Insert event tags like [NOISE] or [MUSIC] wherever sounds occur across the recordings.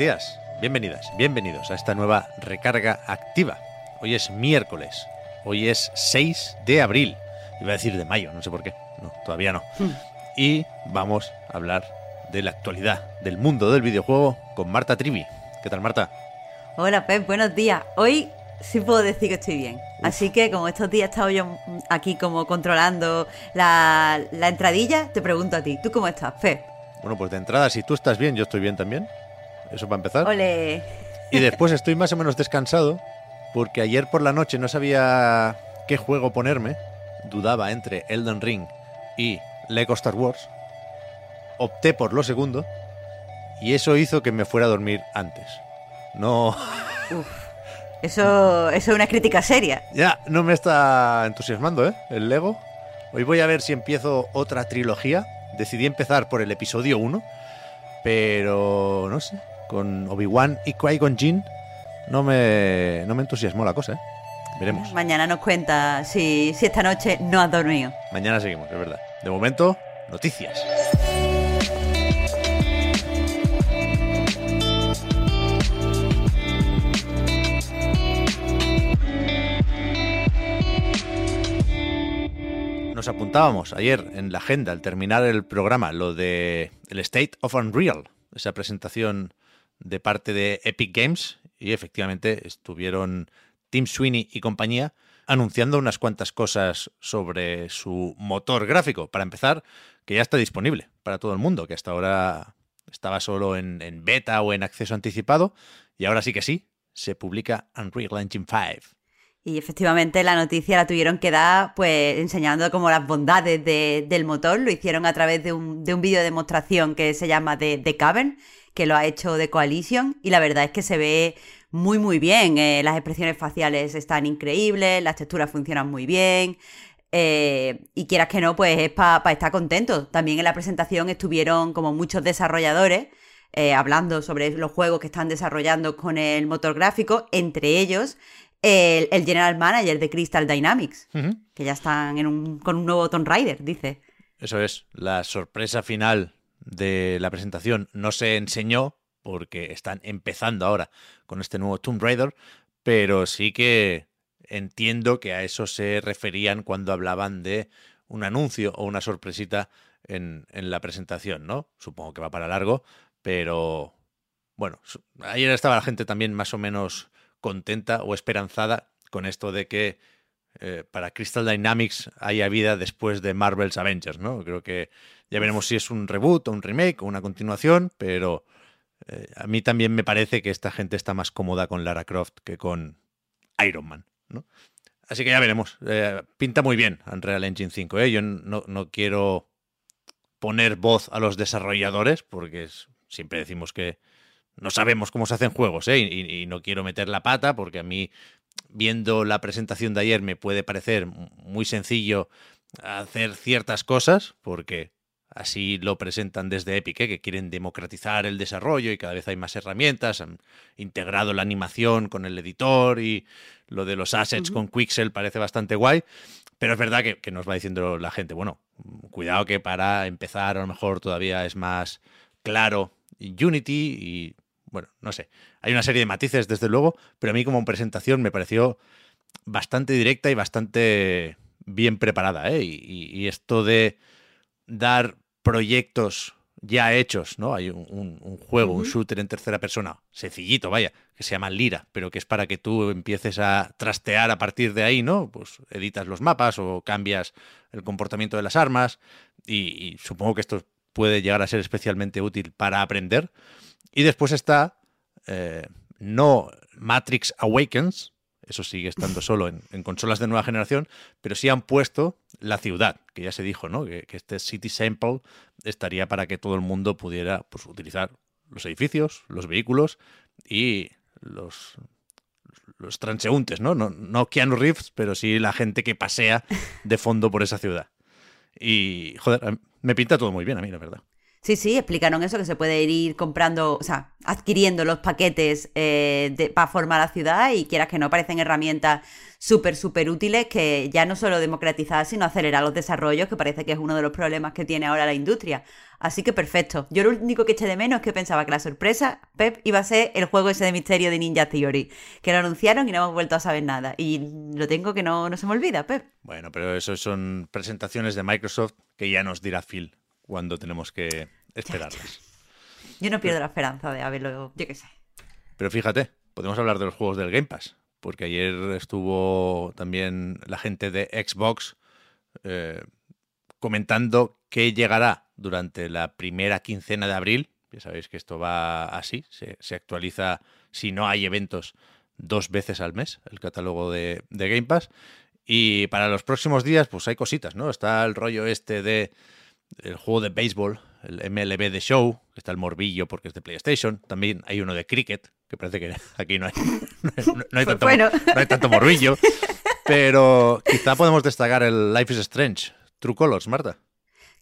días, bienvenidas, bienvenidos a esta nueva recarga activa. Hoy es miércoles, hoy es 6 de abril. Iba a decir de mayo, no sé por qué. No, todavía no. Y vamos a hablar de la actualidad del mundo del videojuego con Marta Trivi. ¿Qué tal, Marta? Hola Pep, buenos días. Hoy sí puedo decir que estoy bien. Así que como estos días he estado yo aquí como controlando la, la entradilla, te pregunto a ti, ¿tú cómo estás, Pep? Bueno, pues de entrada, si tú estás bien, yo estoy bien también. Eso para empezar. Ole. Y después estoy más o menos descansado porque ayer por la noche no sabía qué juego ponerme. Dudaba entre Elden Ring y Lego Star Wars. Opté por lo segundo y eso hizo que me fuera a dormir antes. No, [LAUGHS] Eso, eso es una crítica seria. ya no me está entusiasmando, ¿eh? El Lego. Hoy voy a ver si empiezo otra trilogía. Decidí empezar por el episodio 1, pero no sé, con Obi-Wan y Qui-Gon Jinn no me, no me entusiasmó la cosa, ¿eh? Veremos. Mañana nos cuenta si, si esta noche no has dormido. Mañana seguimos, es verdad. De momento, noticias. Nos apuntábamos ayer en la agenda al terminar el programa lo de el State of Unreal, esa presentación de parte de Epic Games y efectivamente estuvieron Tim Sweeney y compañía anunciando unas cuantas cosas sobre su motor gráfico. Para empezar, que ya está disponible para todo el mundo, que hasta ahora estaba solo en, beta o en acceso anticipado, y ahora sí que sí, se publica Unreal Engine 5. Y efectivamente la noticia la tuvieron que dar pues enseñando como las bondades de- del motor. Lo hicieron a través de un, de un vídeo de demostración que se llama The, The Cavern, que lo ha hecho The Coalition. Y la verdad es que se ve muy muy bien. Eh, las expresiones faciales están increíbles, las texturas funcionan muy bien. Eh, y quieras que no, pues es para estar contento. También en la presentación estuvieron como muchos desarrolladores eh, hablando sobre los juegos que están desarrollando con el motor gráfico, entre ellos el, el General Manager de Crystal Dynamics, que ya están en un- con un nuevo Tomb Raider, dice. Eso es, la sorpresa final de la presentación no se enseñó porque están empezando ahora con este nuevo Tomb Raider, pero sí que entiendo que a eso se referían cuando hablaban de un anuncio o una sorpresita en, en la presentación, ¿no? Supongo que va para largo, pero bueno, ayer estaba la gente también más o menos contenta o esperanzada con esto de que eh, para Crystal Dynamics haya vida después de Marvel's Avengers, ¿no? Creo que ya veremos si es un reboot o un remake o una continuación, pero eh, a mí también me parece que esta gente está más cómoda con Lara Croft que con Iron Man, ¿no? Así que ya veremos. Eh, pinta muy bien Unreal Engine 5, ¿eh? Yo no, no quiero poner voz a los desarrolladores porque es- siempre decimos que no sabemos cómo se hacen juegos, ¿eh? Y, y no quiero meter la pata porque a mí, viendo la presentación de ayer, me puede parecer muy sencillo hacer ciertas cosas porque así lo presentan desde Epic, ¿eh? que quieren democratizar el desarrollo y cada vez hay más herramientas, han integrado la animación con el editor y lo de los assets con Quixel parece bastante guay, pero es verdad que, que nos va diciendo la gente, bueno, cuidado que para empezar a lo mejor todavía es más claro Unity y bueno, no sé, hay una serie de matices desde luego, pero a mí como presentación me pareció bastante directa y bastante bien preparada, ¿eh? Y, esto de dar proyectos ya hechos, ¿no? Hay un, un- un juego, un shooter en tercera persona, sencillito, vaya, que se llama Lira, pero que es para que tú empieces a trastear a partir de ahí, ¿no? Pues editas los mapas o cambias el comportamiento de las armas y, y supongo que esto puede llegar a ser especialmente útil para aprender. Y después está eh, no Matrix Awakens, eso sigue estando solo en, consolas de nueva generación, pero sí han puesto la ciudad, que ya se dijo, ¿no? Que, este City Sample estaría para que todo el mundo pudiera pues, utilizar los edificios, los vehículos y los, los transeúntes, ¿no? ¿no? No Keanu Reeves, pero sí la gente que pasea de fondo por esa ciudad. Y, joder, me pinta todo muy bien a mí, la verdad. Sí, sí, explicaron eso, que se puede ir comprando, o sea, adquiriendo los paquetes eh, para formar la ciudad y quieras que no, parecen herramientas súper, súper útiles que ya no solo democratizar, sino acelerar los desarrollos, que parece que es uno de los problemas que tiene ahora la industria. Así que perfecto. Yo lo único que eché de menos es que pensaba que la sorpresa, Pep, iba a ser el juego ese de misterio de Ninja Theory, que lo anunciaron y no hemos vuelto a saber nada. Y lo tengo que no, no se me olvida, Pep. Bueno, pero eso son presentaciones de Microsoft que ya nos dirá Phil cuando tenemos que esperarlas. Yo no pierdo la esperanza de haberlo, yo qué sé. Pero fíjate, podemos hablar de los juegos del Game Pass, porque ayer estuvo también la gente de Xbox eh, comentando que llegará durante la primera quincena de abril. Ya sabéis que esto va así, se, actualiza si no hay eventos dos veces al mes el catálogo de, de Game Pass. Y para los próximos días, pues hay cositas, ¿no? Está el rollo este de el juego de béisbol, el MLB de Show, que está el morbillo porque es de PlayStation. También hay uno de cricket, que parece que [LAUGHS] aquí no hay, no, hay, tanto, no hay tanto morbillo. Pero quizá podemos destacar el Life is Strange, True Colors, Marta.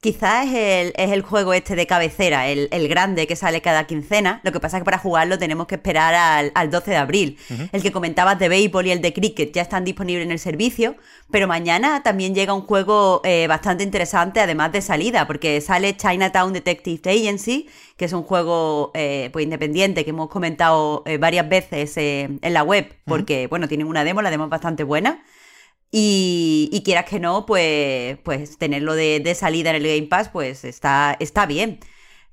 Quizás es el, es el juego este de cabecera, el, grande que sale cada quincena. Lo que pasa es que para jugarlo tenemos que esperar al, 12 de abril. El que comentabas de béisbol y el de cricket ya están disponibles en el servicio, pero mañana también llega un juego eh, bastante interesante, además de salida, porque sale Chinatown Detective Agency, que es un juego eh, pues independiente que hemos comentado eh, varias veces en la web, porque bueno, tienen una demo, la demo es bastante buena. Y, quieras que no, pues, pues tenerlo de, salida en el Game Pass, pues está, está bien.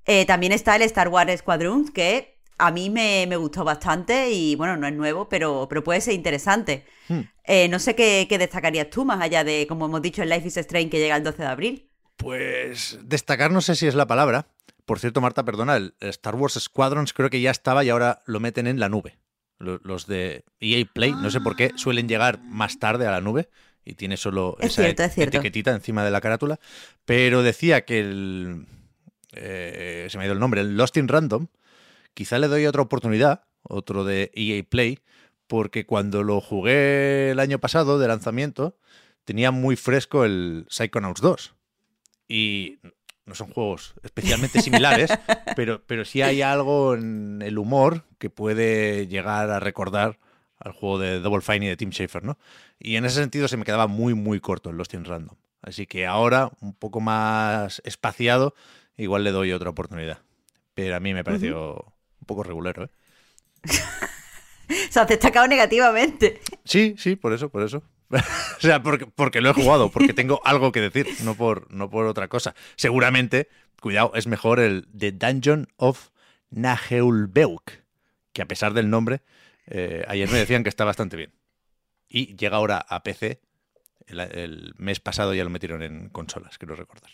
Eh, también está el Star Wars Squadrons, que a mí me, gustó bastante y bueno, no es nuevo, pero, pero puede ser interesante. Hmm. Eh, no sé qué, destacarías tú, más allá de, como hemos dicho, el Life is Strange que llega el 12 de abril. Pues destacar no sé si es la palabra. Por cierto, Marta, perdona, el Star Wars Squadrons creo que ya estaba y ahora lo meten en la nube. Los de EA Play, no sé por qué, ah. suelen llegar más tarde a la nube y tiene solo esa etiquetita encima de la carátula. Pero decía que el. Eh, se me ha ido el nombre, el Lost in Random. Quizá le doy otra oportunidad, otro de EA Play, porque cuando lo jugué el año pasado de lanzamiento, tenía muy fresco el Psychonauts 2. Y no son juegos especialmente similares, [LAUGHS] pero, pero sí hay algo en el humor que puede llegar a recordar al juego de Double Fine y de Tim Schafer, ¿no? Y en ese sentido se me quedaba muy, muy corto en Lost in Random. Así que ahora, un poco más espaciado, igual le doy otra oportunidad. Pero a mí me pareció un poco regulero, ¿eh? [LAUGHS] o sea, te ha destacado negativamente. Sí, sí, por eso, por eso. [LAUGHS] o sea, porque, porque, lo he jugado, porque [LAUGHS] tengo algo que decir, no por, no por otra cosa. Seguramente, cuidado, es mejor el The Dungeon of Naheulbeuk, que a pesar del nombre, eh, ayer me decían que está bastante bien. Y llega ahora a PC. El, mes pasado ya lo metieron en consolas, quiero recordar.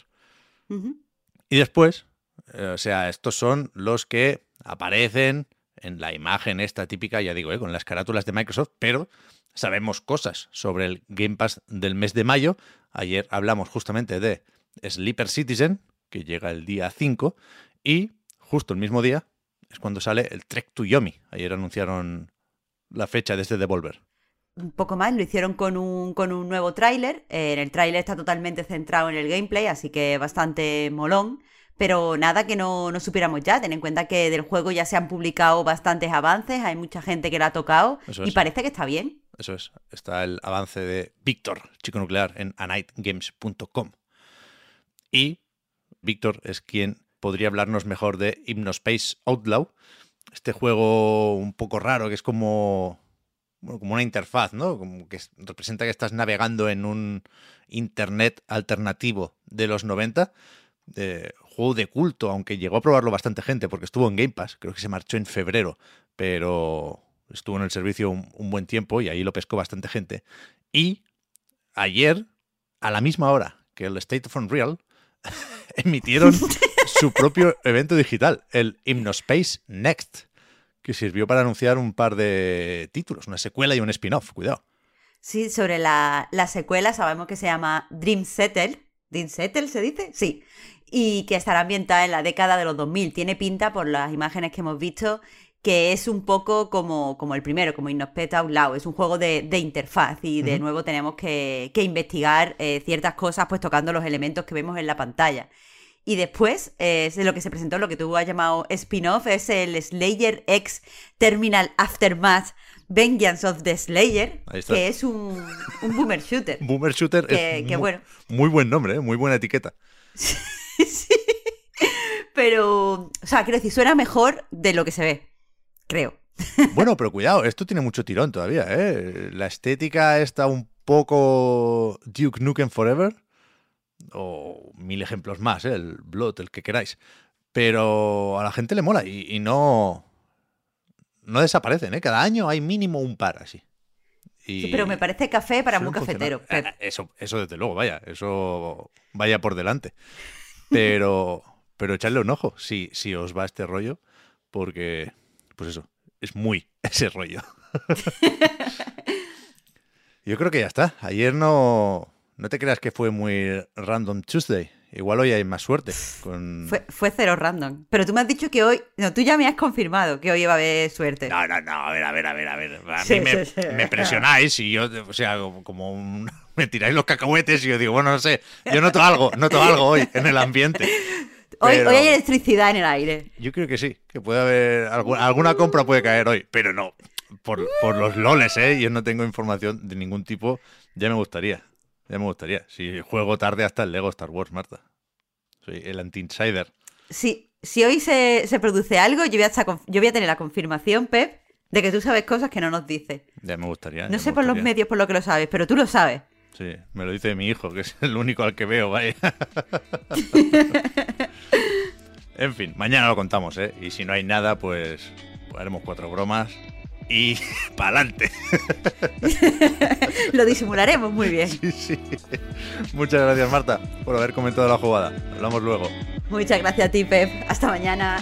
Y después, eh, o sea, estos son los que aparecen en la imagen esta típica, ya digo, eh, con las carátulas de Microsoft, pero sabemos cosas sobre el Game Pass del mes de mayo. Ayer hablamos justamente de Sleeper Citizen, que llega el día 5, y justo el mismo día es cuando sale el Trek to Yomi. Ayer anunciaron la fecha de este Devolver. Un poco más, lo hicieron con un, con un nuevo tráiler. Eh, el tráiler está totalmente centrado en el gameplay, así que bastante molón. Pero nada que no, no, supiéramos ya. Ten en cuenta que del juego ya se han publicado bastantes avances, hay mucha gente que lo ha tocado y parece que está bien. Eso es. Está el avance de Víctor, chico nuclear, en anightgames.com. Y Víctor es quien podría hablarnos mejor de Hypnospace Outlaw, este juego un poco raro que es como, como una interfaz, ¿no? Como que representa que estás navegando en un internet alternativo de los 90. De, juego de culto, aunque llegó a probarlo bastante gente porque estuvo en Game Pass, creo que se marchó en febrero, pero estuvo en el servicio un, buen tiempo y ahí lo pescó bastante gente. Y ayer, a la misma hora que el State of Unreal, [LAUGHS] emitieron [LAUGHS] su propio evento digital, el Hypnospace Next, que sirvió para anunciar un par de títulos, una secuela y un spin-off, cuidado. Sí, sobre la, la secuela sabemos que se llama Dream Settle. ¿Dream Settle se dice? Sí. Y que estará ambientada en la década de los 2000. Tiene pinta por las imágenes que hemos visto que es un poco como, como el primero, como Innospeta Outlaw. Es un juego de, de interfaz y de nuevo tenemos que, que investigar eh, ciertas cosas pues tocando los elementos que vemos en la pantalla. Y después, eh, lo que se presentó, lo que tú has llamado spin-off, es el Slayer X Terminal Aftermath Vengeance of the Slayer, que es un, un boomer shooter. [LAUGHS] boomer shooter que, es muy, bueno. muy buen nombre, ¿eh? muy buena etiqueta. [LAUGHS] sí, pero, o sea, quiero decir, suena mejor de lo que se ve, creo. bueno, pero cuidado, esto tiene mucho tirón todavía, ¿eh? La estética está un poco Duke Nukem Forever, o mil ejemplos más, ¿eh? el Blood, el que queráis. Pero a la gente le mola y no, no desaparecen, ¿eh? Cada año hay mínimo un par así. sí, pero me parece café para muy cafetero. Eh, eso, eso desde luego, vaya, eso vaya por delante. Pero, pero echadle un ojo si, si os va este rollo, porque, pues eso, es muy [LAUGHS] ese rollo. [LAUGHS] Yo creo que ya está. Ayer no, no te creas que fue muy random Tuesday. Igual hoy hay más suerte. Con... Fue, cero random. Pero tú me has dicho que hoy. No, tú ya me has confirmado que hoy iba a haber suerte. No, no, no. A ver, a ver, a ver, a ver. A mí me, presionáis y yo, o sea, como [LAUGHS] me tiráis los cacahuetes y yo digo, bueno, no sé. Yo noto algo, noto algo hoy en el ambiente. Hoy, hoy, hay electricidad en el aire. Yo creo que sí, que puede haber. Alguna, compra puede caer hoy, pero no. Por, por los loles, ¿eh? Yo no tengo información de ningún tipo. Ya me gustaría. Ya me gustaría. Si juego tarde hasta el Lego Star Wars, Marta. Soy el anti-insider. Sí, si hoy se, produce algo, yo voy, a yo voy a tener la confirmación, Pep, de que tú sabes cosas que no nos dices. Ya me gustaría. No sé por los medios por lo que lo sabes, pero tú lo sabes. Sí, me lo dice mi hijo, que es el único al que veo, vaya. [LAUGHS] en fin, mañana lo contamos, ¿eh? Y si no hay nada, pues haremos cuatro bromas y [LAUGHS] para adelante. [LAUGHS] Lo disimularemos muy bien. Sí, sí. Muchas gracias, Marta, por haber comentado la jugada. Hablamos luego. Muchas gracias a ti, Pep. Hasta mañana.